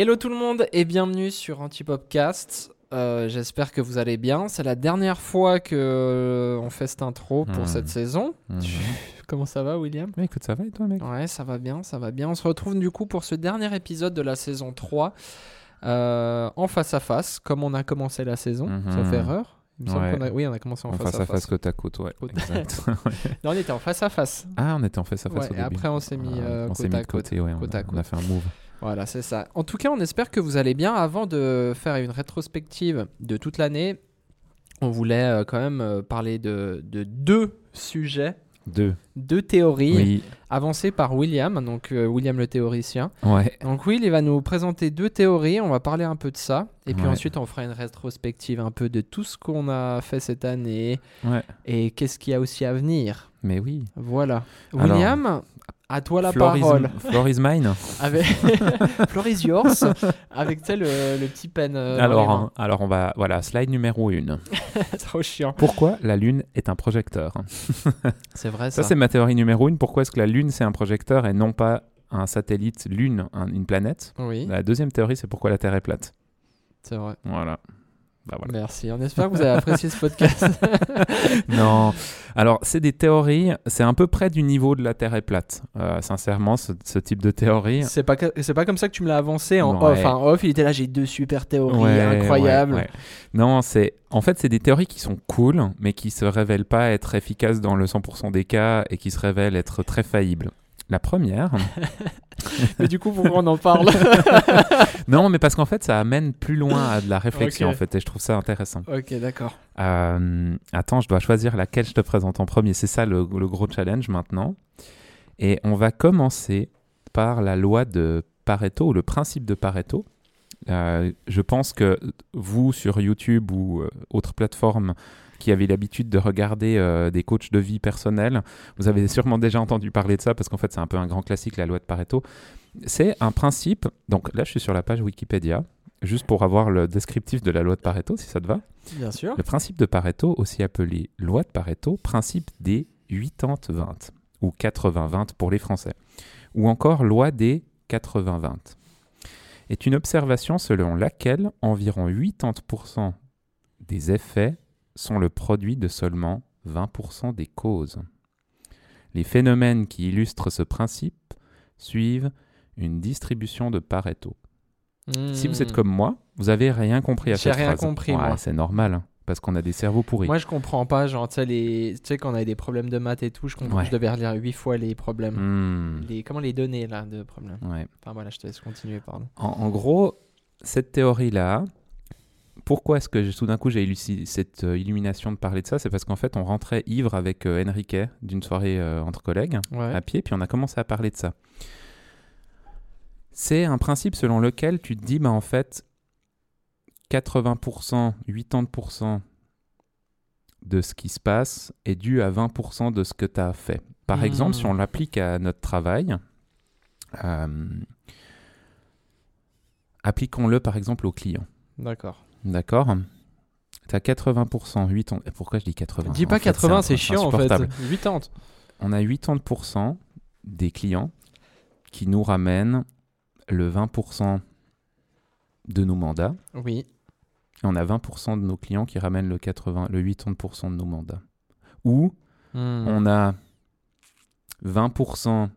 Hello tout le monde et bienvenue sur Antipopcast. Euh, J'espère que vous allez bien. C'est la dernière fois que euh, on fait cette intro pour Hmm. cette saison. Mhm. Comment ça va, William? Mais écoute, ça va et toi, mec? Ouais, ça va bien, ça va bien. On se retrouve du coup pour ce dernier épisode de la saison 3 euh, en face à face, comme on a commencé la saison. Mhm. Sauf erreur. Il me semble Ouais. qu'on a- Oui, on a commencé en, En face à face, côte à côte, ouais. Côte- Exact. Non, on était en face à face. ah, on était en face à face Ouais, au et début. après, on s'est mis, euh, on côte s'est mis à de côté, ouais. on côte a- à On a fait un move. Voilà, c'est ça. En tout cas, on espère que vous allez bien. Avant de faire une rétrospective de toute l'année, on voulait euh, quand même euh, parler de, de deux sujets, Deux. deux théories Oui. avancées par William, donc euh, William le théoricien. Ouais. Donc Will, il va nous présenter deux théories, on va parler un peu de ça, et puis Ouais. ensuite on fera une rétrospective un peu de tout ce qu'on a fait cette année, Ouais. et qu'est-ce qu'il y a aussi à venir. Mais oui. Voilà. Alors, William, à toi la Floor is- parole. Floor is mine. Avec Floor is yours, avec le, petit pen. euh, alors, hein, alors, on va. Voilà, slide numéro 1. Trop chiant. Pourquoi la Lune est un projecteur? C'est vrai Ça, ça. c'est ma théorie numéro 1. Pourquoi est-ce que la Lune, c'est un projecteur et non pas un satellite Lune, un- une planète? Oui, La deuxième théorie, c'est pourquoi la Terre est plate. c'est vrai. Voilà. Bah voilà. Merci. On espère que vous avez apprécié ce podcast. non. Alors, c'est des théories, c'est à peu près du niveau de la Terre est plate. Euh, sincèrement, ce, ce type de théorie. c'est pas c'est pas comme ça que tu me l'as avancé en Ouais. off. En off, il était là. J'ai deux super théories Ouais, incroyables. ouais. Non, c'est en fait c'est des théories qui sont cool, mais qui se révèlent pas être efficaces dans le 100% des cas et qui se révèlent être très faillibles. La première, Mais du coup, pourquoi on en parle non, mais parce qu'en fait ça amène plus loin à de la réflexion en fait, et je trouve ça intéressant. Ok, d'accord. Euh, attends, je dois choisir laquelle je te présente en premier. C'est ça le, le gros challenge maintenant. Et on va commencer par la loi de Pareto ou le principe de Pareto. Euh, je pense que vous sur YouTube ou euh, autres plateformes qui avez l'habitude de regarder euh, des coachs de vie personnelle, vous avez sûrement déjà entendu parler de ça parce qu'en fait c'est un peu un grand classique la loi de Pareto. C'est un principe. Donc là je suis sur la page Wikipédia juste pour avoir le descriptif de la loi de Pareto si ça te va. Bien sûr. Le principe de Pareto, aussi appelé loi de Pareto, principe des 80-20, ou 80-20 pour les Français, ou encore loi des 80-20, est une observation selon laquelle environ 80% des effets sont le produit de seulement 20% des causes. Les phénomènes qui illustrent ce principe suivent une distribution de Pareto. Si vous êtes Hmm. comme moi, vous avez rien compris à J'ai cette rien phrase. compris, Ouais, moi. C'est normal, hein, parce qu'on a des cerveaux pourris. Moi, je comprends pas. Genre, tu sais, les... tu sais, quand on avait des problèmes de maths et tout, je, comprends, Ouais. je devais relire huit fois les problèmes. Hmm, Les... Comment les données, là, de problèmes ouais. Enfin, voilà, je te laisse continuer, pardon. en, en gros, cette théorie-là, pourquoi est-ce que j'ai- tout d'un coup j'ai eu cette euh, illumination de parler de ça C'est parce qu'en fait, on rentrait ivre avec euh, Enrique d'une soirée euh, entre collègues Ouais. à pied, puis on a commencé à parler de ça. C'est un principe selon lequel tu te dis, bah en fait, 80%, 80% de ce qui se passe est dû à 20% de ce que tu as fait. Par Hmm. exemple, si on l'applique à notre travail, appliquons-le par exemple aux clients. D'accord. D'accord Tu as 80%, 80... Pourquoi je dis 80 Dis pas fait, 80, c'est chiant en fait. insupportable. 80. On a 80% des clients qui nous ramènent le 20% de nos mandats. Oui. Et on a 20% de nos clients qui ramènent le, 80, le 80% de nos mandats. Ou Hmm. on a 20%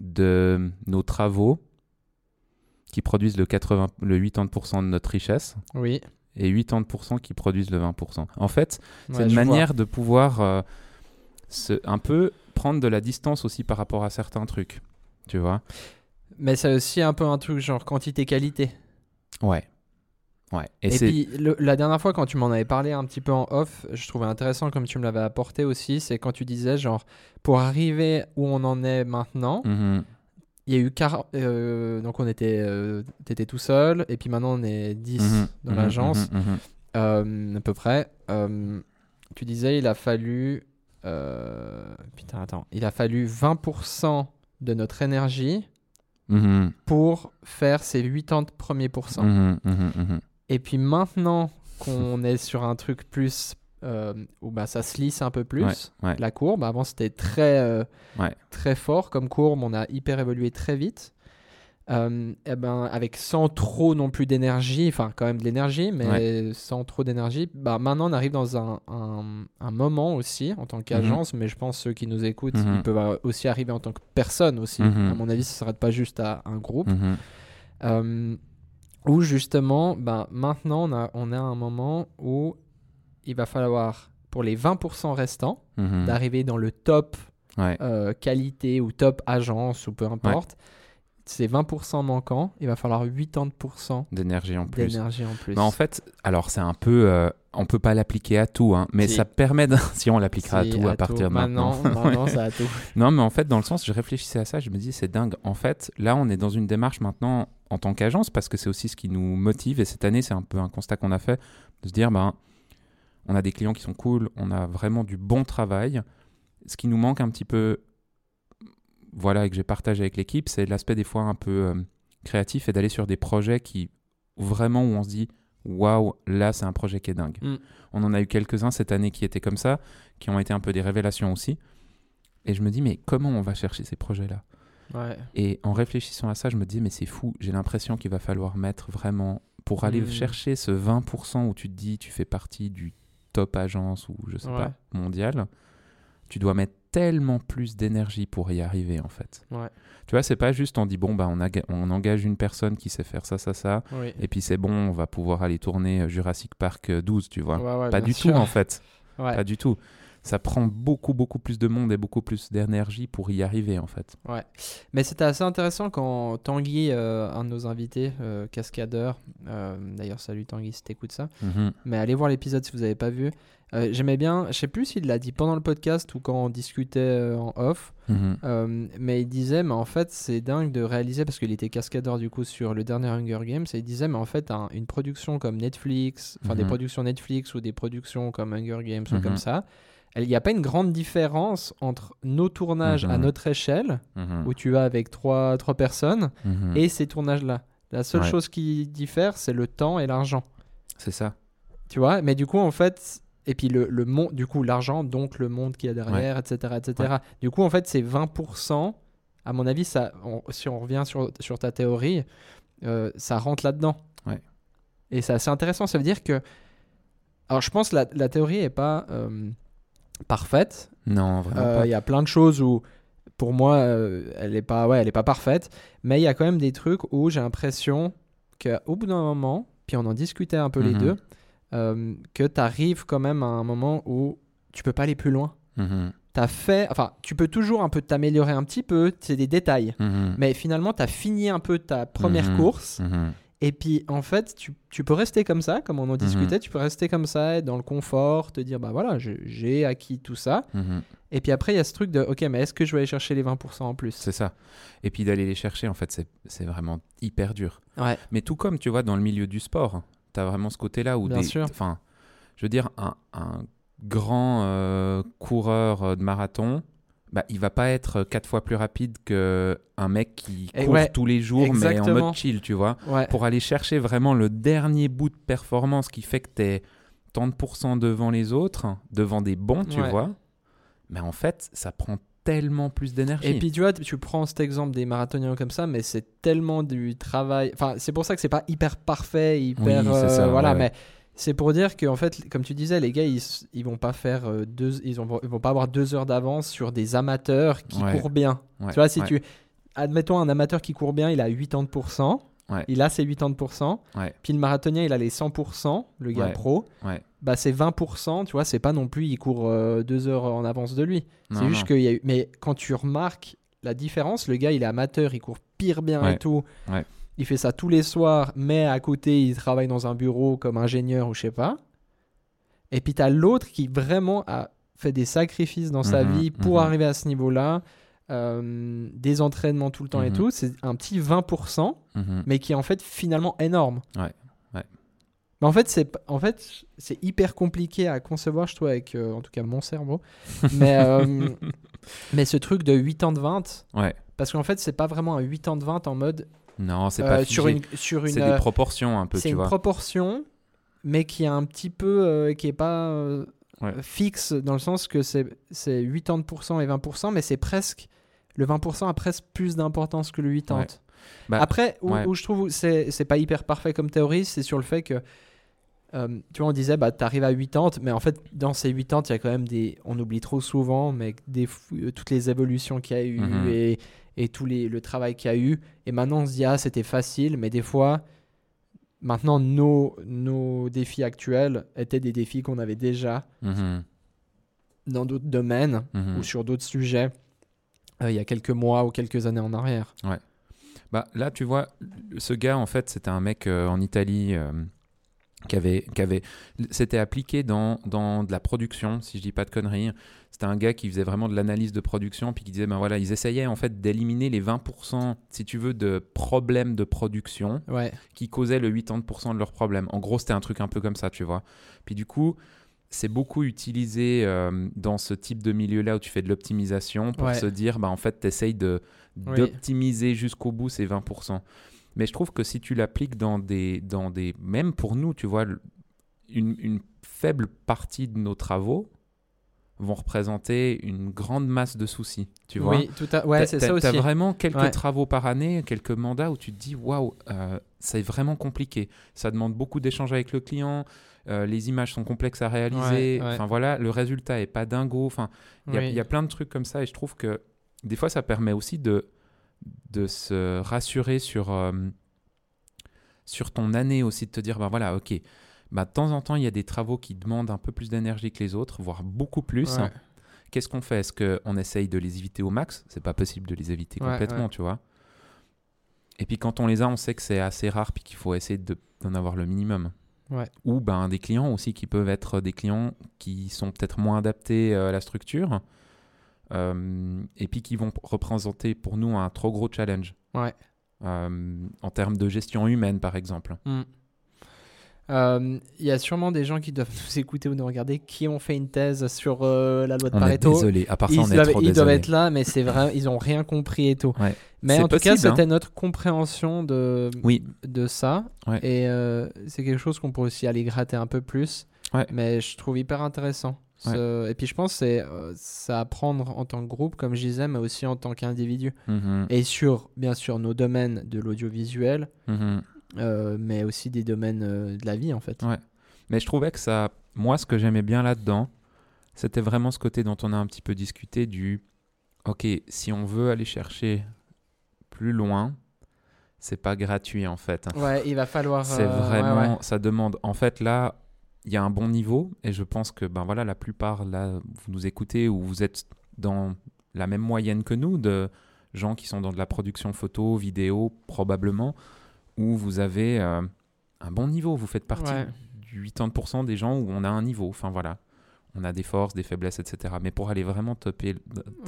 de nos travaux qui produisent le, 80, le 80% de notre richesse Oui. et 80% qui produisent le 20%. En fait, c'est une vois. manière de pouvoir euh, se, un peu prendre de la distance aussi par rapport à certains trucs. Tu vois Mais c'est aussi un peu un truc genre quantité-qualité. Ouais. Ouais. Et, puis le- la dernière fois quand tu m'en avais parlé un petit peu en off, je trouvais intéressant comme tu me l'avais apporté aussi, c'est quand tu disais genre pour arriver où on en est maintenant, Mhm. Il y a eu 40 euh, donc on était euh, t'étais tout seul et puis maintenant on est 10 Mhm. dans Mhm. l'agence Mhm. Euh, à peu près. Tu disais il a fallu putain attends, il a fallu 20% de notre énergie pour faire ces 80 premiers pourcents. Et puis maintenant qu'on est sur un truc plus euh, où bah, ça se lisse un peu plus, Ouais, ouais. la courbe. Avant, c'était très, euh, Ouais. très fort comme courbe. On a hyper évolué très vite. Euh, eh ben, avec sans trop non plus d'énergie, enfin quand même de l'énergie, mais sans trop d'énergie, bah, maintenant on arrive dans un, un, un moment aussi en tant qu'agence, mais je pense ceux qui nous écoutent, Mhm. ils peuvent aussi arriver en tant que personne aussi. Mhm. À mon avis, ça ne s'arrête pas juste à un groupe. Mhm. Où justement, ben, maintenant on a, on a un moment où il va falloir, pour les 20% restants, Mhm. d'arriver dans le top Ouais. euh, qualité ou top agence ou peu importe. Ces 20% manquants, il va falloir 80% D'énergie en plus. d'énergie en plus. Mais en fait, alors c'est un peu, euh, on peut pas l'appliquer à tout, hein, mais Si. ça permet, de... si on l'appliquera à tout à partir de maintenant. Maintenant, maintenant, ça a tout. Non, mais en fait, dans le sens, je réfléchissais à ça, je me dis, c'est dingue. En fait, là, on est dans une démarche maintenant en tant qu'agence, parce que c'est aussi ce qui nous motive. Et cette année, c'est un peu un constat qu'on a fait, de se dire, ben, on a des clients qui sont cool, on a vraiment du bon travail. Ce qui nous manque un petit peu, voilà, et que j'ai partagé avec l'équipe, c'est l'aspect des fois un peu euh, créatif et d'aller sur des projets qui, vraiment, où on se dit, waouh, là, c'est un projet qui est dingue. Mm. On en a eu quelques-uns cette année qui étaient comme ça, qui ont été un peu des révélations aussi. Et je me dis, mais comment on va chercher ces projets-là? Ouais. Et en réfléchissant à ça, je me dis, mais c'est fou, j'ai l'impression qu'il va falloir mettre vraiment, pour aller Mm. chercher ce 20% où tu te dis, tu fais partie du top agence ou je sais Ouais. pas, mondial, tu dois mettre tellement plus d'énergie pour y arriver en fait. Ouais. Tu vois, c'est pas juste on dit, bon, bah, on, engage une personne qui sait faire ça, ça, ça, Oui. et puis c'est bon, on va pouvoir aller tourner euh, Jurassic Park euh, 12, tu vois. Ouais, ouais, pas du sûr. tout en fait. Pas du tout. Ça prend beaucoup, beaucoup plus de monde et beaucoup plus d'énergie pour y arriver, en fait. Ouais. Mais c'était assez intéressant quand Tanguy, euh, un de nos invités, euh, cascadeur, euh, d'ailleurs salut Tanguy si t'écoutes ça, Mhm. mais allez voir l'épisode si vous n'avez pas vu. J'aimais bien, je sais plus s'il l'a dit pendant le podcast ou quand on discutait en off, Mhm. mais il disait, mais en fait c'est dingue de réaliser, parce qu'il était cascadeur du coup sur le dernier Hunger Games, et il disait, mais en fait un- une production comme Netflix, enfin des Mhm. productions Netflix ou des productions comme Hunger Games ou comme ça, il n'y a pas une grande différence entre nos tournages à Mhm. notre échelle, Mhm. où tu vas avec trois, trois personnes, Mhm. et ces tournages-là. La seule Ouais. chose qui diffère, c'est le temps et l'argent. C'est ça. Tu vois Mais du coup, en fait, et puis le, le monde, du coup, l'argent, donc le monde qui est derrière, etc., etc. Du coup, en fait, c'est 20%. À mon avis, ça, on- si on revient sur, sur ta théorie, euh, ça rentre là-dedans. Et c'est assez intéressant. Ça veut dire que. Alors, je pense que la, la théorie n'est pas euh, parfaite. Non, vraiment Euh. Il y a plein de choses où, pour moi, euh, elle n'est pas, ouais, elle est pas parfaite. Mais il y a quand même des trucs où j'ai l'impression qu'au bout d'un moment, puis on en discutait un peu les Mhm. deux, euh, que tu arrives quand même à un moment où tu peux pas aller plus loin. Mhm. T'as fait, enfin, tu peux toujours un peu t'améliorer un petit peu, c'est des détails. Mhm. Mais finalement, tu as fini un peu ta première Mhm. course. Mhm. Et puis, en fait, tu, tu peux rester comme ça, comme on en discutait, tu peux rester comme ça, être dans le confort, te dire, bah voilà, j'ai acquis tout ça. Mhm. Et puis après, il y a ce truc de, ok, mais est-ce que je vais aller chercher les 20% en plus? C'est ça. Et puis d'aller les chercher, en fait, c'est- vraiment hyper dur. Ouais, Mais tout comme, tu vois, dans le milieu du sport, tu as vraiment ce côté-là où Bien des... sûr. Enfin, je veux dire, un, un grand euh, coureur euh, de marathon, bah, il va pas être quatre fois plus rapide qu'un mec qui Et court ouais, tous les jours, mais en mode chill, tu vois. ouais. Pour aller chercher vraiment le dernier bout de performance qui fait que tu es tant de pourcents devant les autres, devant des bons, tu Ouais. vois. Mais en fait, ça prend tellement plus d'énergie. Et puis tu vois, tu prends cet exemple des marathoniens comme ça, mais c'est tellement du travail. Enfin, c'est pour ça que c'est pas hyper parfait, hyper. Oui, c'est euh, ça, voilà, mais c'est pour dire que en fait, comme tu disais, les gars, ils, ils vont pas faire euh, deux, ils, ont- ils vont pas avoir deux heures d'avance sur des amateurs qui Ouais. courent bien. Ouais, Tu vois, si ouais. tu, admettons un amateur qui court bien, il a 80%. Ouais. Il a ses 80%. Ouais. Puis le marathonien, il a les 100%, le gars pro. Bah, c'est 20%, tu vois, c'est pas non plus, il court euh, deux heures en avance de lui. C'est juste qu'il y a eu. Mais quand tu remarques la différence, le gars, il est amateur, il court pire bien et tout. Il fait ça tous les soirs, mais à côté, il travaille dans un bureau comme ingénieur ou je sais pas. Et puis, tu as l'autre qui vraiment a fait des sacrifices dans sa Mhm, vie pour mhm. arriver à ce niveau-là. euh, des entraînements tout le temps et Mhm. tout. C'est un petit 20%, Mhm. mais qui est en fait finalement énorme. Ouais, ouais. Mais en fait, c'est en fait, hyper compliqué à concevoir, je trouve, avec euh, en tout cas mon cerveau. Mais, euh, mais ce truc de 8 ans de 20, Ouais. parce qu'en fait, c'est pas vraiment un 8 ans de 20 en mode Non, c'est euh, pas sur une sur une C'est euh, des proportions un peu, c'est tu une vois. proportion, mais qui est un petit peu euh, qui est pas euh, Ouais. fixe dans le sens que c'est c'est 80% et 20%, mais c'est presque le 20% a presque plus d'importance que le 80. Ouais. Bah, Après, où, ouais. où je trouve c'est c'est pas hyper parfait comme théorie, c'est sur le fait que euh, tu vois, on disait, bah, t'arrives à 80, mais en fait, dans ces 80, il y a quand même des. On oublie trop souvent, mais des, euh, toutes les évolutions qu'il y a eu Mhm. et, et tout les, le travail qu'il y a eu. Et maintenant, on se dit, ah, c'était facile, mais des fois, maintenant, nos, nos défis actuels étaient des défis qu'on avait déjà Mhm, dans d'autres domaines mhm. ou sur d'autres sujets euh, il y a quelques mois ou quelques années en arrière. Bah, là, tu vois, ce gars, en fait, c'était un mec euh, en Italie euh, qui avait, qui avait, s'était appliqué dans, dans de la production, si je dis pas de conneries. C'était un gars qui faisait vraiment de l'analyse de production, puis qui disait, ben voilà, ils essayaient en fait d'éliminer les 20%, si tu veux, de problèmes de production Ouais, qui causaient le 80% de leurs problèmes. En gros, c'était un truc un peu comme ça, tu vois. Puis du coup, c'est beaucoup utilisé euh, dans ce type de milieu-là où tu fais de l'optimisation pour Ouais. se dire, bah, en fait, tu essayes Oui. d'optimiser jusqu'au bout ces 20%. Mais je trouve que si tu l'appliques dans des, dans des... Même pour nous, tu vois, une, une faible partie de nos travaux vont représenter une grande masse de soucis, tu vois. oui, tout à... ouais c'est ça aussi. T'as vraiment quelques Ouais. travaux par année, quelques mandats où tu te dis waouh, euh, c'est vraiment compliqué. Ça demande beaucoup d'échanges avec le client. euh, les images sont complexes à réaliser. Ouais, ouais. Enfin voilà, le résultat est pas dingo. Enfin, il y, a- Oui. il y a plein de trucs comme ça et je trouve que des fois ça permet aussi de de se rassurer sur euh, sur ton année aussi de te dire ben voilà ok bah, de temps en temps il y a des travaux qui demandent un peu plus d'énergie que les autres voire beaucoup plus Ouais. Qu'est-ce qu'on fait? Est-ce qu'on essaye de les éviter au max? C'est pas possible de les éviter Ouais, complètement, ouais. tu vois. Et puis quand on les a, on sait que c'est assez rare puis qu'il faut essayer de- d'en avoir le minimum. Ou ben, des clients aussi qui peuvent être des clients qui sont peut-être moins adaptés euh, à la structure euh, et puis qui vont représenter pour nous un trop gros challenge. Ouais. Euh, en termes de gestion humaine, par exemple. Mm. Euh, Il y a sûrement des gens qui doivent nous écouter ou nous regarder qui ont fait une thèse sur euh, la loi de On est Pareto. désolé. À part ça, Ils, on est doivent, trop ils doivent être là, mais c'est vrai, ils ont rien compris et tout. Ouais. Mais en tout cas, hein. c'était notre compréhension de, Oui. de ça. Ouais. Et euh, c'est quelque chose qu'on pourrait aussi aller gratter un peu plus. Ouais. Mais je trouve hyper intéressant. Ce- Et puis je pense que c'est ça à prendre en tant que groupe, comme je disais, mais aussi en tant qu'individu. Mhm, Et sur, bien sûr, nos domaines de l'audiovisuel, mhm. Euh, mais aussi des domaines euh, de la vie, en fait. Ouais. Mais je trouvais que ça, moi, ce que j'aimais bien là-dedans, c'était vraiment ce côté dont on a un petit peu discuté du, ok, si on veut aller chercher plus loin, c'est pas gratuit en fait. Ouais, il va falloir. C'est euh, ouais, vraiment, ouais. ça demande. En fait, là, il y a un bon niveau et je pense que, ben voilà, la plupart, là, vous nous écoutez ou vous êtes dans la même moyenne que nous de gens qui sont dans de la production photo, vidéo, probablement, où vous avez euh, un bon niveau. Vous faites partie Ouais. du 80% des gens où on a un niveau. Enfin voilà, on a des forces, des faiblesses, etc. Mais pour aller vraiment taper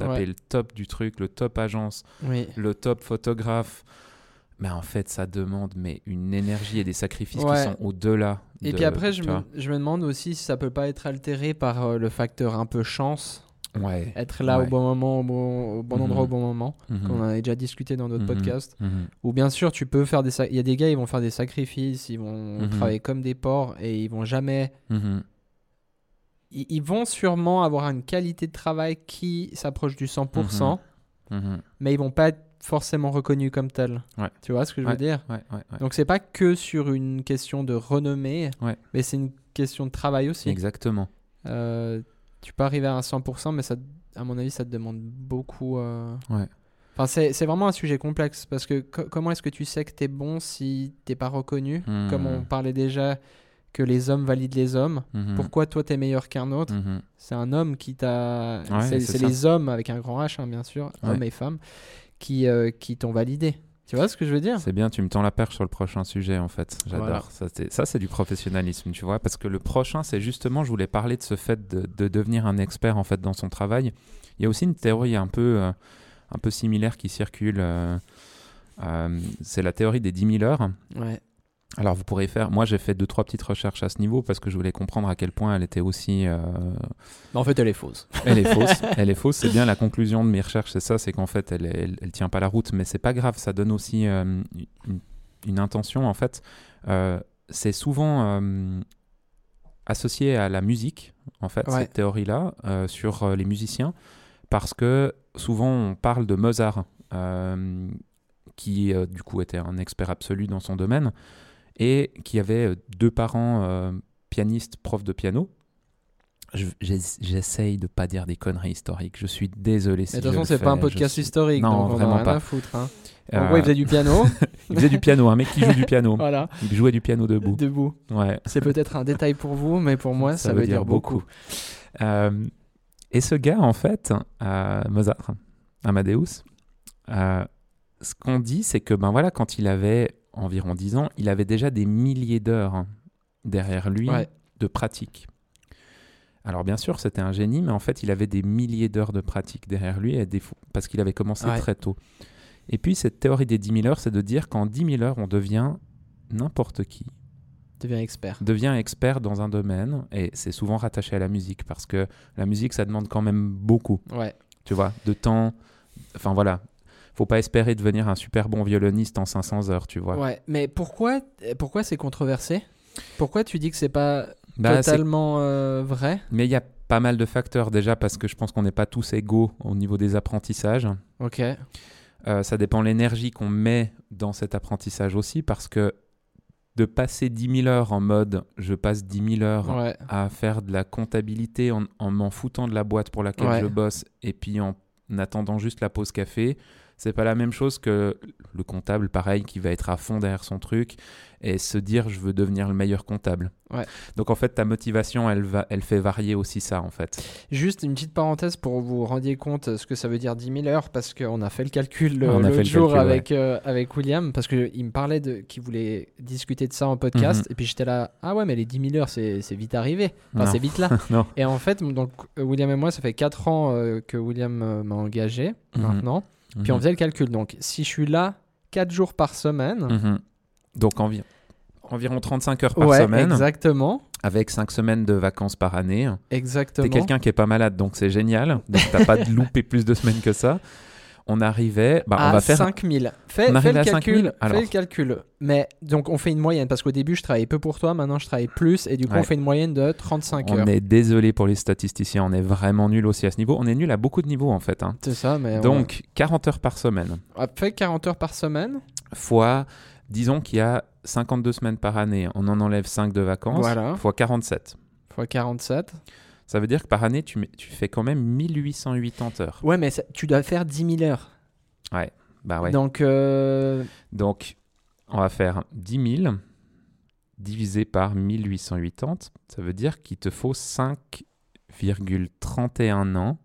Ouais. le top du truc, le top agence, Oui. le top photographe, mais en fait, ça demande mais une énergie et des sacrifices Ouais. qui sont au-delà. Et de- puis après, je me, je me demande aussi si ça peut pas être altéré par euh, le facteur un peu chance, Ouais. être là Ouais. au bon moment, au bon, au bon Mhm. endroit au bon moment, Mhm. qu'on en a déjà discuté dans d'autres Mhm. podcasts. Mhm. Ou bien sûr, tu peux faire des. Il y a des gars, ils vont faire des sacrifices, ils vont Mhm. travailler comme des porcs et ils vont jamais. Ils, ils vont sûrement avoir une qualité de travail qui s'approche du 100%, Mhm. mais ils vont pas être forcément reconnus comme tels. Ouais. Tu vois ce que je veux dire? Donc c'est pas que sur une question de renommée, mais c'est une question de travail aussi. Exactement. Euh, tu peux arriver à un 100%, mais ça, à mon avis, ça te demande beaucoup. euh, Ouais. Enfin, c'est c'est vraiment un sujet complexe parce que co- comment est-ce que tu sais que tu es bon si t'es pas reconnu? Mhm. Comme on parlait déjà que les hommes valident les hommes. Mhm. Pourquoi toi tu es meilleur qu'un autre? Mhm. C'est un homme qui t'a. Ouais, c'est les hommes avec un grand H, hein, bien sûr, Ouais. hommes et femmes, qui, euh, qui t'ont validé. Tu vois ce que je veux dire? C'est bien, tu me tends la perche sur le prochain sujet en fait. J'adore. Voilà. Ça, c'est- du professionnalisme, tu vois. Parce que le prochain, c'est justement, je voulais parler de ce fait de, de devenir un expert en fait dans son travail. Il y a aussi une théorie un peu, euh, un peu similaire qui circule. euh, euh, c'est la théorie des 10 000 heures. Ouais. Alors vous pourrez faire. Moi, j'ai fait deux trois petites recherches à ce niveau parce que je voulais comprendre à quel point elle était aussi. euh, Mais en fait, elle est fausse. elle est fausse. elle est fausse. C'est bien la conclusion de mes recherches, c'est ça, c'est qu'en fait, elle, elle, elle tient pas la route, mais c'est pas grave. Ça donne aussi euh, une, une intention. En fait, Euh, c'est souvent associé à la musique, en fait, Ouais. cette théorie-là, euh, sur les musiciens, parce que souvent on parle de Mozart, qui du coup était un expert absolu dans son domaine, et qui avait euh, deux parents euh, pianistes, profs de piano. Je- j'ess- J'essaye de pas dire des conneries historiques. Je suis désolé si Mais de toute je façon, c'est pas un je podcast suis- historique, Non, donc on vraiment a rien pas. à foutre. hein. Euh, En gros, il faisait du piano. il faisait du piano, un mec qui joue du piano. voilà, Il jouait du piano debout. debout. Ouais. C'est peut-être un détail pour vous, mais pour moi, ça, veut dire beaucoup. Euh, et ce gars, en fait, euh, Mozart, Amadeus, euh, ce qu'on dit, c'est que ben voilà, quand il avait environ 10 ans, il avait déjà des milliers d'heures hein, derrière lui Ouais. de pratique. Alors bien sûr, c'était un génie, mais en fait, il avait des milliers d'heures de pratique derrière lui, et des parce qu'il avait commencé Ouais. très tôt. Et puis, cette théorie des 10 000 heures, c'est de dire qu'en 10 000 heures, on devient n'importe qui Devient expert. devient expert dans un domaine et c'est souvent rattaché à la musique parce que la musique ça demande quand même beaucoup Ouais. tu vois de temps enfin voilà faut pas espérer devenir un super bon violoniste en 500 heures tu vois Ouais. Mais pourquoi, pourquoi c'est controversé? Pourquoi tu dis que c'est pas Bah, totalement euh, vrai? Mais il y a pas mal de facteurs déjà parce que je pense qu'on n'est pas tous égaux au niveau des apprentissages Ok. Euh, ça dépend l'énergie qu'on met dans cet apprentissage aussi parce que de passer 10 000 heures en mode je passe 10 000 heures Ouais. à faire de la comptabilité en, en m'en foutant de la boîte pour laquelle Ouais. je bosse et puis en attendant juste la pause café. C'est pas la même chose que le comptable, pareil, qui va être à fond derrière son truc et se dire je veux devenir le meilleur comptable. Ouais. Donc en fait, ta motivation, elle, va, elle fait varier aussi ça en fait. Juste une petite parenthèse pour vous rendiez compte ce que ça veut dire 10 000 heures parce qu'on a fait le calcul le- l'autre jour calcul, ouais. avec, euh, avec William parce qu'il me parlait de qu'il voulait discuter de ça en podcast Mhm. et puis j'étais là ah ouais mais les 10 000 heures c'est vite arrivé enfin c'est vite là et en fait donc William et moi ça fait 4 ans euh, que William euh, m'a engagé Mhm. maintenant puis on faisait le calcul donc si je suis là 4 jours par semaine Mhm. Donc environ, environ 35 heures par ouais semaine, exactement avec 5 semaines de vacances par année. exactement T'es quelqu'un qui est pas malade, donc c'est génial. Donc t'as pas de loupé plus de semaines que ça. On arrivait, bah, à on va faire 5000. Fais, On fais le à calcul. 5000, Fais le calcul. Mais donc on fait une moyenne parce qu'au début je travaillais peu pour toi, maintenant je travaille plus et du coup Ouais. on fait une moyenne de 35 On heures. est désolé pour les statisticiens, on est vraiment nul aussi à ce niveau. On est nul à beaucoup de niveaux en fait. hein. C'est ça, mais Donc 40 heures par semaine, on a fait 40 heures par semaine. fois, disons qu'il y a 52 semaines par année, on en enlève 5 de vacances, Voilà. fois 47. Fois 47. Ça veut dire que par année, tu, mets- tu fais quand même 1880 heures. Ouais, mais ça- tu dois faire 10 000 heures. Bah ouais. Donc, euh, Donc, on va faire 10 000 divisé par 1880. Ça veut dire qu'il te faut 5,31 ans.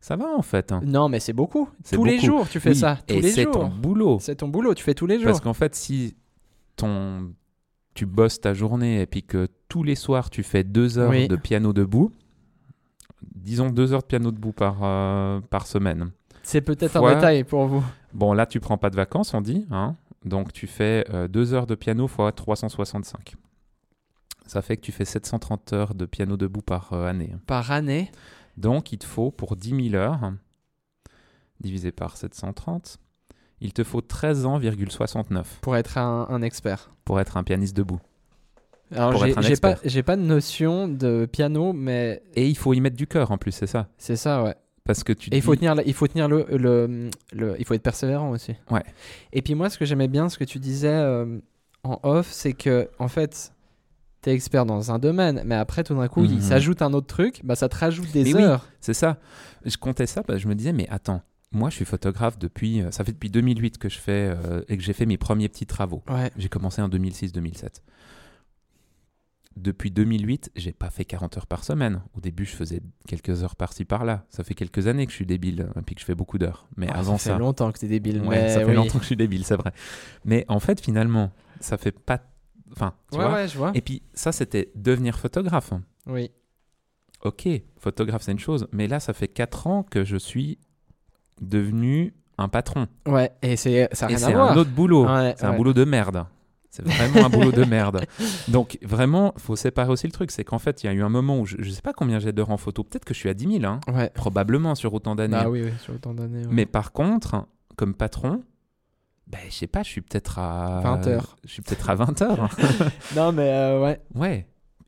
Ça va en fait. hein. non, mais c'est beaucoup. Tous les jours tu fais Oui, ça. Tous et c'est ton boulot. C'est ton boulot, tu fais tous les jours. Parce qu'en fait, si ton... tu bosses ta journée et puis que tous les soirs tu fais deux heures Oui. de piano debout, disons deux heures de piano debout par, euh, par semaine. C'est peut-être un détail pour vous. Bon, là, tu prends pas de vacances, on dit. Hein Donc, tu fais euh, deux heures de piano fois 365. Ça fait que tu fais 730 heures de piano debout par euh, année. Par année. Donc, il te faut pour 10 000 heures, divisé par 730, il te faut 13 ans,69 Pour être un, un expert. pour être un pianiste debout. Alors, Pour j'ai être un j'ai pas, expert. j'ai pas de notion de piano, mais Et il faut y mettre du cœur en plus, c'est ça. c'est ça, ouais. Parce que tu Et il faut dis- tenir, il faut tenir le, le, le- il faut être persévérant aussi. Ouais. Et puis moi, ce que j'aimais bien, ce que tu disais euh, en off, c'est que en fait, t'es expert dans un domaine, mais après tout d'un coup, Mhm. il s'ajoute un autre truc, bah ça te rajoute des Mais oui. heures. C'est ça. Je comptais ça, parce que je me disais, mais attends, moi je suis photographe depuis. euh, Ça fait depuis 2008 que je fais euh, et que j'ai fait mes premiers petits travaux. Ouais. J'ai commencé en 2006-2007. Depuis 2008, j'ai pas fait 40 heures par semaine. Au début, je faisais quelques heures par-ci par-là. Ça fait quelques années que je suis débile et puis que je fais beaucoup d'heures. Mais avant ça ça, fait longtemps que t'es débile. Ouais, ça fait oui. longtemps que je suis débile, c'est vrai. Mais en fait, finalement, ça fait pas. Enfin, tu Ouais, vois. ouais, je vois. Et puis ça, c'était devenir photographe. Oui. Ok, photographe, c'est une chose. Mais là, ça fait 4 ans que je suis devenu un patron. Ouais. Et c'est, ça Et c'est un autre boulot. Ouais, C'est un boulot de merde. C'est vraiment un boulot de merde. Donc, vraiment, faut séparer aussi le truc. C'est qu'en fait, il y a eu un moment où je, je sais pas combien j'ai d'heures en photo. Peut-être que je suis à 10 000, hein. Ouais. probablement sur autant d'années. Bah oui, oui, sur autant d'années. Mais par contre, comme patron, ben, je sais pas, je suis peut-être à 20 heures. Je suis peut-être à 20 heures. Non, mais euh, ouais. ouais.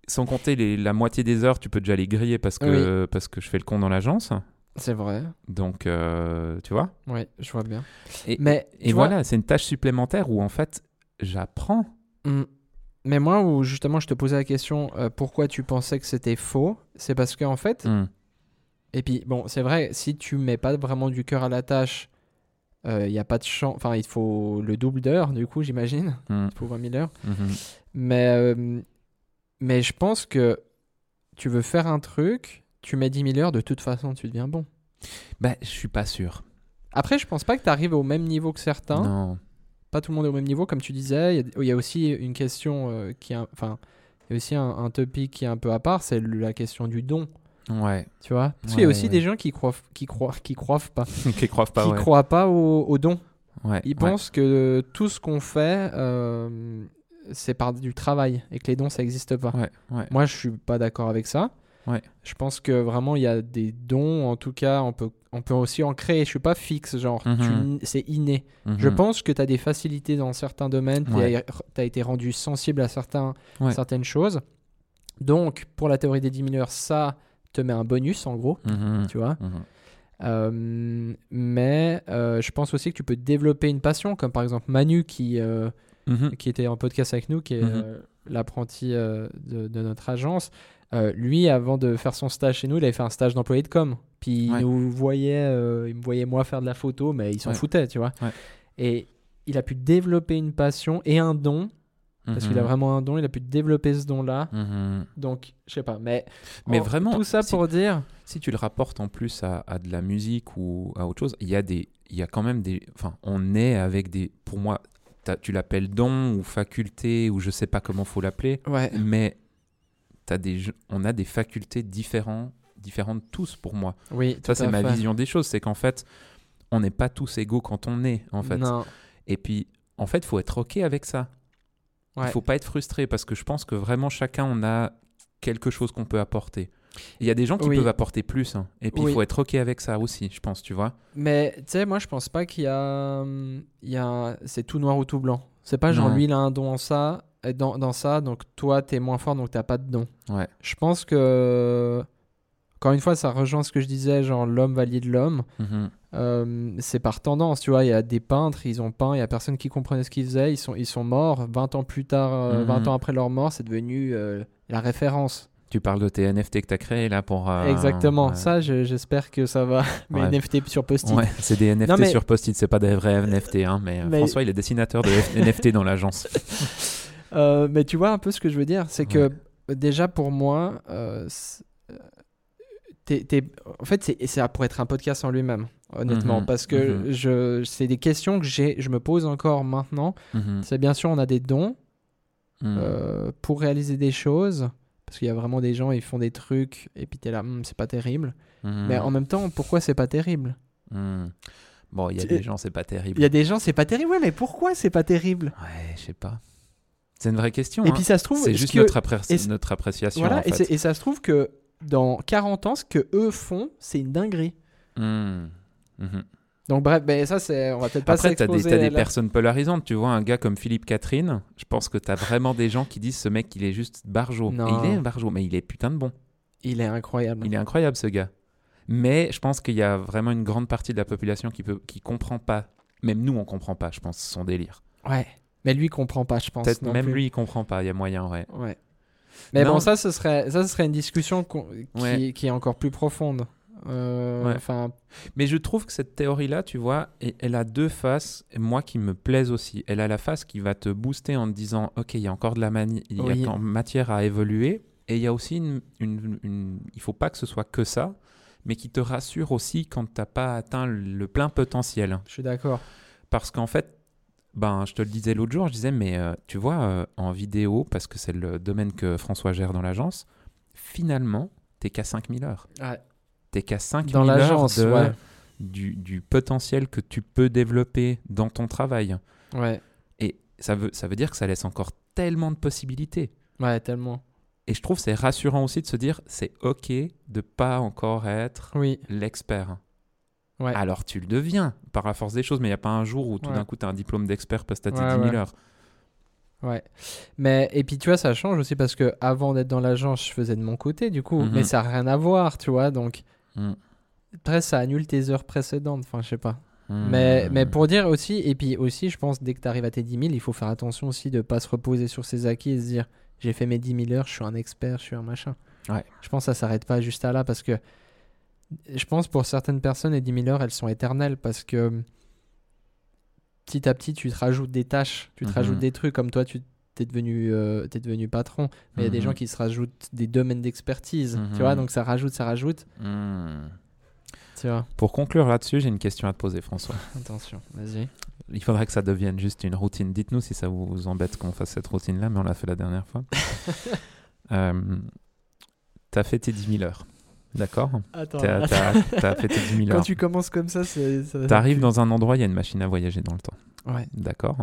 Sans compter les- la moitié des heures, tu peux déjà les griller parce que, parce que je fais le con dans l'agence. C'est vrai. Donc, euh, tu vois Ouais, je vois bien. Et, Mais et vois- voilà, c'est une tâche supplémentaire où en fait, j'apprends. Mm. Mais moi, où justement, je te posais la question euh, pourquoi tu pensais que c'était faux, c'est parce qu'en fait, Hmm. et puis bon, c'est vrai, si tu mets pas vraiment du cœur à la tâche, il n'y a pas de chance. Enfin, il faut le double d'heures, du coup, j'imagine. Hmm. Il faut 20 000 heures. Mhm. Mais, euh, mais je pense que tu veux faire un truc, tu mets 10 000 heures, de toute façon, tu deviens bon. Bah, je suis pas sûr. Après, je pense pas que tu arrives au même niveau que certains. Non. Pas tout le monde est au même niveau, comme tu disais. Il y a- il y, a aussi une question euh, qui est. Enfin, il y a aussi un, un topic qui est un peu à part, c'est la question du don. Ouais. Tu vois? Parce qu'il y a aussi ouais. des gens qui croient, qui croient, qui croient pas, Qui croient pas, qui ouais. croient pas au, au don. Ouais, Ils pensent que tout ce qu'on fait, euh, c'est par du travail et que les dons, ça n'existe pas. Ouais, ouais. Moi, je suis pas d'accord avec ça. Ouais. Je pense que vraiment, il y a des dons. En tout cas, on peut, on peut aussi en créer. Je suis pas fixe, genre, Mhm. tu- c'est inné. Je Mhm. pense que tu as des facilités dans certains domaines. Tu Ouais. as, été rendu sensible à certains, Ouais. certaines choses. Donc, pour la théorie des 10 000 heures, ça te met un bonus, en gros. Mhm. Tu vois. Euh, mais euh, je pense aussi que tu peux développer une passion, comme par exemple Manu qui, euh, qui était en podcast avec nous, qui est l'apprenti de, de notre agence. Euh, lui, avant de faire son stage chez nous, il avait fait un stage d'employé de com. Puis Ouais. il nous voyait, euh, il me voyait moi faire de la photo, mais il s'en Ouais. foutait, tu vois. Ouais. Et il a pu développer une passion et un don, parce qu'il a Mhm. vraiment un don, il a pu développer ce don-là. Mhm. Donc, je sais pas, mais, Mais en- vraiment, tout ça si- pour dire, Si tu le rapportes en plus à, à de la musique ou à autre chose, il y a des, il y a quand même des, enfin, on est avec des, pour moi, tu l'appelles don ou faculté ou je sais pas comment faut l'appeler, ouais, mais des, on a des facultés différentes, différentes tous pour moi. oui, Ça c'est ma fait. vision des choses, c'est qu'en fait, on n'est pas tous égaux quand on est en fait. Non, Et puis, en fait, faut être ok avec ça. Ouais. Il faut pas être frustré parce que je pense que vraiment chacun on a quelque chose qu'on peut apporter. Il y a des gens qui Oui. peuvent apporter plus, hein. et puis il Oui. faut être ok avec ça aussi, je pense, tu vois. Mais tu sais, moi je pense pas qu'il y a. hum, Il y a C'est tout noir ou tout blanc. C'est pas genre Non. lui il a un don en ça, dans, dans ça, donc toi t'es moins fort donc t'as pas de don. Ouais. Je pense que. Encore une fois, ça rejoint ce que je disais, genre l'homme valide l'homme. Mhm. Euh, c'est par tendance, tu vois. Il y a des peintres, ils ont peint, il y a personne qui comprenait ce qu'ils faisaient, ils sont, ils sont morts. 20 ans plus tard, euh, Mhm. 20 ans après leur mort, c'est devenu euh, la référence. Tu parles de tes NFT que tu as créés là pour. euh, Exactement. Ça, je- j'espère que ça va. Mais Ouais. NFT sur post-it. Ouais, c'est des NFT Non, mais- sur post-it, c'est pas des vrais NFT, hein, mais, euh, Mais- François il est dessinateur de NFT dans l'agence. Euh, mais tu vois un peu ce que je veux dire, c'est que déjà pour moi, euh, euh, en fait, c'est ça pour être un podcast en lui-même, honnêtement, Mhm, parce que mhm. je, c'est des questions que j'ai, je me pose encore maintenant. Mhm. C'est bien sûr, on a des dons euh, pour réaliser des choses, parce qu'il y a vraiment des gens, ils font des trucs, et puis t'es là, Hum, c'est pas terrible. Mais en même temps, pourquoi c'est pas terrible? Bon, il y a des gens, c'est pas terrible. Il y a des gens, c'est pas terrible, ouais, mais pourquoi c'est pas terrible? Ouais, je sais pas. C'est une vraie question. Et hein. puis ça se trouve, C'est ce juste que- notre, appré- appréciation. Voilà, en et, fait. c'est- et ça se trouve que dans 40 ans, ce que eux font, c'est une dinguerie. Mhm. Mhm. Donc bref, ben ça c'est, on va peut-être pas Après, t'as des, des personnes polarisantes. Tu vois, un gars comme Philippe Catherine, je pense que t'as vraiment des gens qui disent ce mec, il est juste barjo. Il est barjo, mais il est putain de bon. Il est incroyable. Il est incroyable, ce gars. Mais je pense qu'il y a vraiment une grande partie de la population qui peut, qui comprend pas. Même nous, on comprend pas, je pense, son délire. Ouais. Mais lui comprend pas, je pense. Peut-être même plus. lui, il comprend pas. Il y a moyen, ouais. Ouais. Mais Non. bon, ça, ce serait, ça, ce serait une discussion qui, Ouais. qui est encore plus profonde. Euh, Ouais. Mais je trouve que cette théorie-là, tu vois, elle a deux faces, moi qui me plaisent aussi. Elle a la face qui va te booster en te disant, OK, il y a encore de la il y a matière à évoluer. Et il y a aussi une, une, une- Il faut pas que ce soit que ça, mais qui te rassure aussi quand tu n'as pas atteint le plein potentiel. je suis d'accord. Parce qu'en fait, ben, je te le disais l'autre jour, je disais, mais euh, tu vois, euh, en vidéo, parce que c'est le domaine que François gère dans l'agence, finalement, t'es qu'à 5000 heures. Ouais. T'es qu'à 5000 Dans heures l'agence, de, ouais. du, du potentiel que tu peux développer dans ton travail. Ouais. Et ça veut, ça veut dire que ça laisse encore tellement de possibilités. Ouais, tellement. Et je trouve c'est rassurant aussi de se dire, c'est OK de pas encore être Oui. l'expert. Ouais. Alors tu le deviens par la force des choses, mais il n'y a pas un jour où tout Ouais. d'un coup tu as un diplôme d'expert parce que tu as tes 10 000 ouais. heures. Ouais. Mais, et puis tu vois, ça change aussi parce que avant d'être dans l'agence, je faisais de mon côté, du coup. Mhm. Mais ça n'a rien à voir, tu vois. Donc, Mm. après, ça annule tes heures précédentes. Enfin, je sais pas. Mais, Hmm. mais pour dire aussi, et puis aussi, je pense, dès que tu arrives à tes 10 000, il faut faire attention aussi de pas se reposer sur ses acquis et se dire j'ai fait mes 10 000 heures, je suis un expert, je suis un machin. Ouais. Je pense que ça s'arrête pas juste à là parce que je pense pour certaines personnes, les 10 000 heures, elles sont éternelles parce que petit à petit, tu te rajoutes des tâches, tu te Mhm. rajoutes des trucs comme toi, tu t'es devenu, euh, t'es devenu patron. Mais il y a des Mhm. gens qui se rajoutent des domaines d'expertise, Mhm. tu vois, donc ça rajoute, ça rajoute, Hmm. tu vois. Pour conclure là-dessus, j'ai une question à te poser, François. Attention, vas-y. Il faudrait que ça devienne juste une routine. Dites-nous si ça vous embête qu'on fasse cette routine-là, mais on l'a fait la dernière fois. euh, T'as fait tes 10 000 heures, d'accord Attends, T'as t'as- t'as fait tes 10 000 Quand heures. tu commences comme ça, c'est. ça- T'arrives dans un endroit, il y a une machine à voyager dans le temps, Ouais. d'accord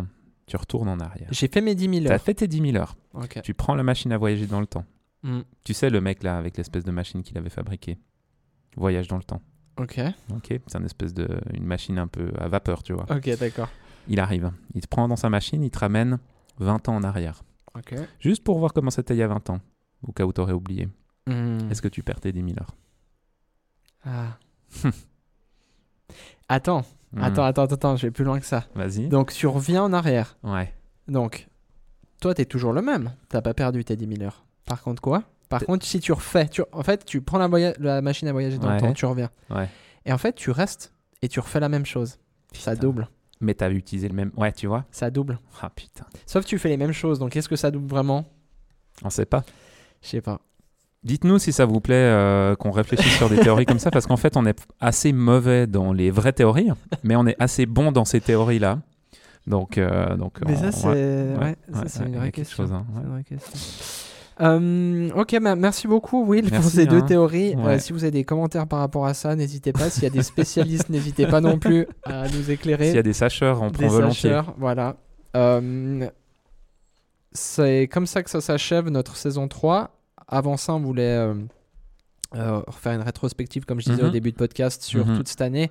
Tu retournes en arrière. J'ai fait mes 10 000 T'as heures. fait tes 10 000 heures. Ok. Tu prends la machine à voyager dans le temps. Hmm. Tu sais, le mec là, avec l'espèce de machine qu'il avait fabriquée. Voyage dans le temps. Ok. Ok, c'est une espèce de. une machine un peu à vapeur, tu vois. Ok, d'accord. Il arrive. Il te prend dans sa machine, il te ramène 20 ans en arrière. Ok. Juste pour voir comment c'était il y a 20 ans. Au cas où t'aurais oublié. Hmm. Est-ce que tu perds tes 10 000 heures? Ah. attends, Hmm. attends, attends, attends, je vais plus loin que ça. Vas-y. Donc, tu reviens en arrière. Ouais. Donc, toi, t'es toujours le même. T'as pas perdu tes 10 000 heures. Par contre, quoi? Par contre, si tu refais, tu... en fait, tu prends la, voya- la machine à voyager dans Ouais. le temps, tu reviens. Ouais. Et en fait, tu restes et tu refais la même chose. Ça double. Mais t'as utilisé le même. Ouais, tu vois Ça double. Ah putain. Sauf que tu fais les mêmes choses. Donc, est-ce que ça double vraiment? On sait pas. Je sais pas. Dites-nous si ça vous plaît euh, qu'on réfléchisse sur des théories comme ça, parce qu'en fait, on est assez mauvais dans les vraies théories, mais on est assez bon dans ces théories-là. Donc, euh, donc Mais on- ça, c'est ouais, ouais, ça, ouais, une vraie question. chose, hein, une vraie question. Euh, ok, bah, merci beaucoup, Will, pour ces deux hein. théories. Euh, si vous avez des commentaires par rapport à ça, n'hésitez pas. S'il y a des spécialistes, n'hésitez pas non plus à nous éclairer. S'il y a des sacheurs, on prend des volontiers. sacheurs, voilà. Euh, c'est comme ça que ça s'achève notre saison 3. Avant ça, on voulait euh, euh, refaire une rétrospective, comme je disais Mhm. au début de podcast, sur Mhm. toute cette année.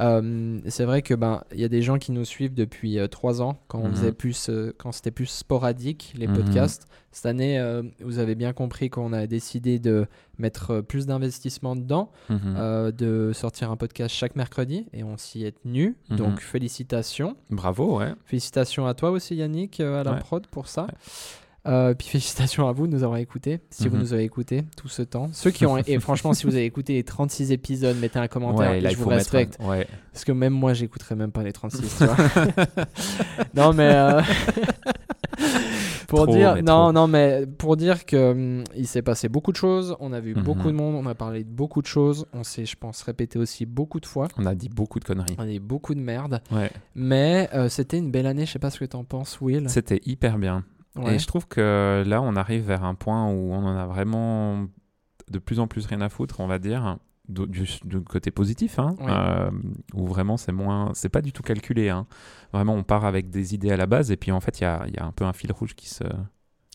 Euh, c'est vrai que ben il y a des gens qui nous suivent depuis euh, trois ans quand on Mhm. faisait plus euh, quand c'était plus sporadique les Mhm. podcasts cette année vous avez bien compris qu'on a décidé de mettre plus d'investissement dedans Mhm. de sortir un podcast chaque mercredi et on s'y est tenu Mhm. donc félicitations Bravo, ouais. Félicitations à toi aussi Yannick à la Ouais. prod pour ça. Ouais. Euh, puis félicitations à vous de nous avoir écoutés, si vous Mhm. nous avez écoutés tout ce temps. Ceux qui ont et franchement si vous avez écouté les 36 épisodes, mettez un commentaire Ouais, et là, je vous respecte un- Ouais. parce que même moi j'écouterai même pas les 36, tu vois. non mais euh, pour Trop, dire non trop. non mais pour dire que hum, il s'est passé beaucoup de choses, on a vu Mhm. beaucoup de monde, on a parlé de beaucoup de choses, on s'est je pense répété aussi beaucoup de fois. On a dit beaucoup de conneries. On a dit beaucoup de merde, Ouais. mais euh, c'était une belle année, je sais pas ce que t'en penses Will. C'était hyper bien. Ouais. Et je trouve que là, on arrive vers un point où on en a vraiment de plus en plus rien à foutre, on va dire, du, côté positif, hein, euh, où vraiment c'est moins, c'est pas du tout calculé. hein. Vraiment, on part avec des idées à la base, et puis en fait, il y a, il y a un peu un fil rouge qui se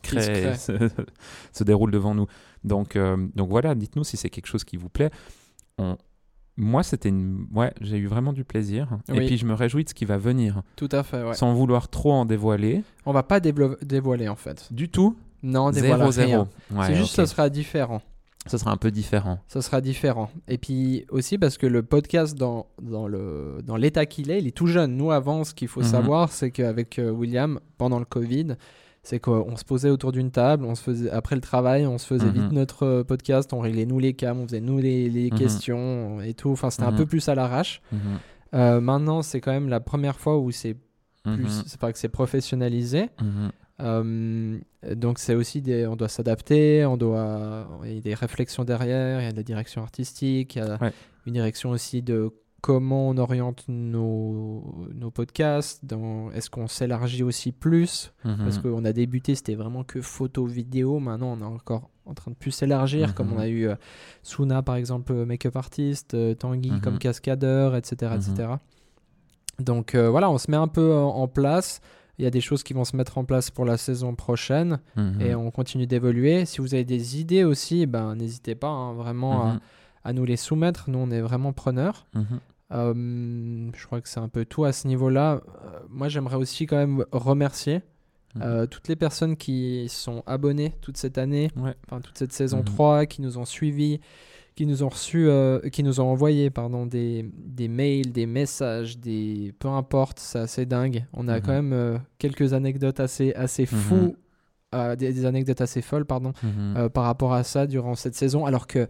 Qui se crée, crée. et se, se déroule devant nous. Donc, euh, donc voilà, dites-nous si c'est quelque chose qui vous plaît. On- Moi, c'était une, ouais, j'ai eu vraiment du plaisir, et puis je me réjouis de ce qui va venir, Tout à fait, ouais. sans vouloir trop en dévoiler. On va pas dévoiler en fait. Du tout. Non, on dévoile Zéro. Ouais, C'est juste ok. ça sera différent. Ça sera un peu différent. Ça sera différent. Et puis aussi parce que le podcast dans, dans le dans l'état qu'il est, il est tout jeune. Nous avant, ce qu'il faut Mhm. savoir, c'est qu'avec euh, William, pendant le Covid, c'est qu'on se posait autour d'une table, on se faisait après le travail, on se faisait Mhm. vite notre euh, podcast, on réglait nous les cams, on faisait nous les, les Mhm. questions et tout. Enfin, c'était un Mhm. peu plus à l'arrache. Euh, maintenant, c'est quand même la première fois où c'est plus, Mhm. c'est pas que c'est professionnalisé. Mhm. Euh, donc c'est aussi des, on doit s'adapter, on doit, il y a des réflexions derrière, il y a de la direction artistique, il y a Ouais. une direction aussi de comment on oriente nos, nos podcasts, dans, est-ce qu'on s'élargit aussi plus, Mhm. parce qu'on a débuté c'était vraiment que photo, vidéo, maintenant on est encore en train de plus s'élargir, comme Mhm. on a eu euh, Suna par exemple, euh, make-up artiste, euh, Tanguy Mhm. comme cascadeur, etc. Etc. Donc euh, voilà, on se met un peu en, en place. Il y a des choses qui vont se mettre en place pour la saison prochaine et on continue d'évoluer. Si vous avez des idées aussi, ben, n'hésitez pas hein, vraiment à, à nous les soumettre. Nous, on est vraiment preneurs. Euh, je crois que c'est un peu tout à ce niveau-là. Euh, moi, j'aimerais aussi quand même remercier Mhm. euh, toutes les personnes qui sont abonnées toute cette année, Ouais. enfin toute cette saison Mhm. 3, qui nous ont suivis, qui nous ont reçu, euh, qui nous ont envoyé pardon, des, des mails, des messages, des peu importe, c'est assez dingue. On a Mhm. quand même euh, quelques anecdotes assez, assez fous, euh, des, des anecdotes assez folles pardon, Mhm. par rapport à ça durant cette saison, alors que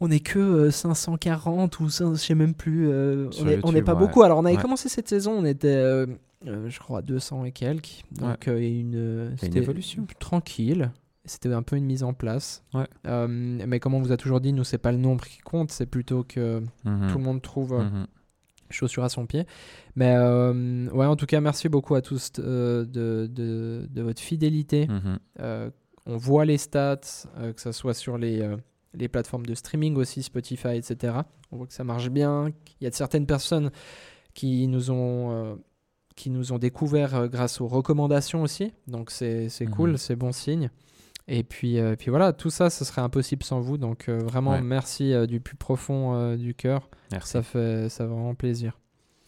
on n'est que euh, 540 ou 5, je sais même plus. euh, on est- n'est pas ouais. beaucoup. Alors on avait Ouais. commencé cette saison, on était, euh, euh, je crois, 200 et quelques. Donc euh, une, évolution. tranquille. C'était un peu une mise en place. Euh, mais comme on vous a toujours dit, nous c'est pas le nombre qui compte, c'est plutôt que Mhm. tout le monde trouve euh, Mhm. chaussure à son pied. Mais euh, ouais, en tout cas, merci beaucoup à tous euh, de, de, de votre fidélité. Mhm. Euh, on voit les stats, euh, que ce soit sur les, euh, les plateformes de streaming aussi, Spotify, etc. On voit que ça marche bien. Il y a certaines personnes qui nous ont, euh, qui nous ont découvert euh, grâce aux recommandations aussi. Donc c'est Mhm. cool, c'est bon signe. Et puis, euh, puis voilà, tout ça, ce serait impossible sans vous. Donc euh, vraiment, Ouais. merci euh, du plus profond du cœur. Merci. Ça fait, ça fait vraiment plaisir.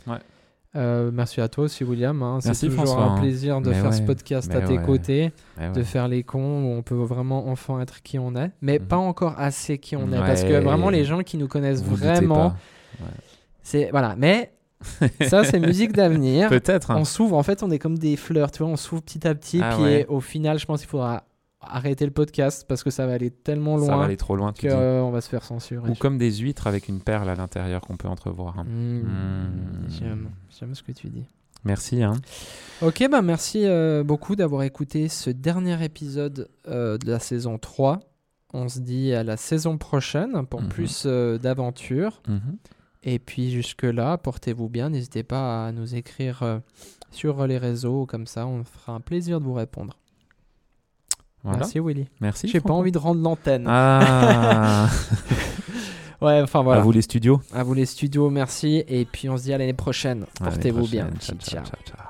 Ouais. Euh, merci à toi aussi, William. hein. C'est toujours François, un hein. plaisir de Mais faire ce podcast à tes ouais. côtés, de faire les cons où on peut vraiment enfin être qui on est, mais Mhm. pas encore assez qui on est. Parce que vraiment, les gens qui nous connaissent Vous vraiment, c'est. Voilà. Mais ça, c'est musique d'avenir. Peut-être. hein. On s'ouvre, en fait, on est comme des fleurs, tu vois, on s'ouvre petit à petit. Ah puis au final, je pense qu'il faudra arrêter le podcast parce que ça va aller tellement Ça va loin aller trop loin, tu qu'on dis. va se faire censurer. Ou comme des huîtres avec une perle à l'intérieur qu'on peut entrevoir. hein. Mmh, Mmh. J'aime, j'aime ce que tu dis. Merci. Hein. Ok, bah merci euh, beaucoup d'avoir écouté ce dernier épisode euh, de la saison 3. On se dit à la saison prochaine pour Mhm. plus euh, d'aventures. Et puis jusque-là, portez-vous bien. N'hésitez pas à nous écrire euh, sur les réseaux. Comme ça, on fera un plaisir de vous répondre. Voilà. Merci Willy. Merci. J'ai pas envie de rendre l'antenne. Ah, Ouais, enfin voilà. à vous les studios. À vous les studios, merci. Et puis on se dit à l'année prochaine. Portez-vous bien. prochaine. Ciao. ciao, ciao.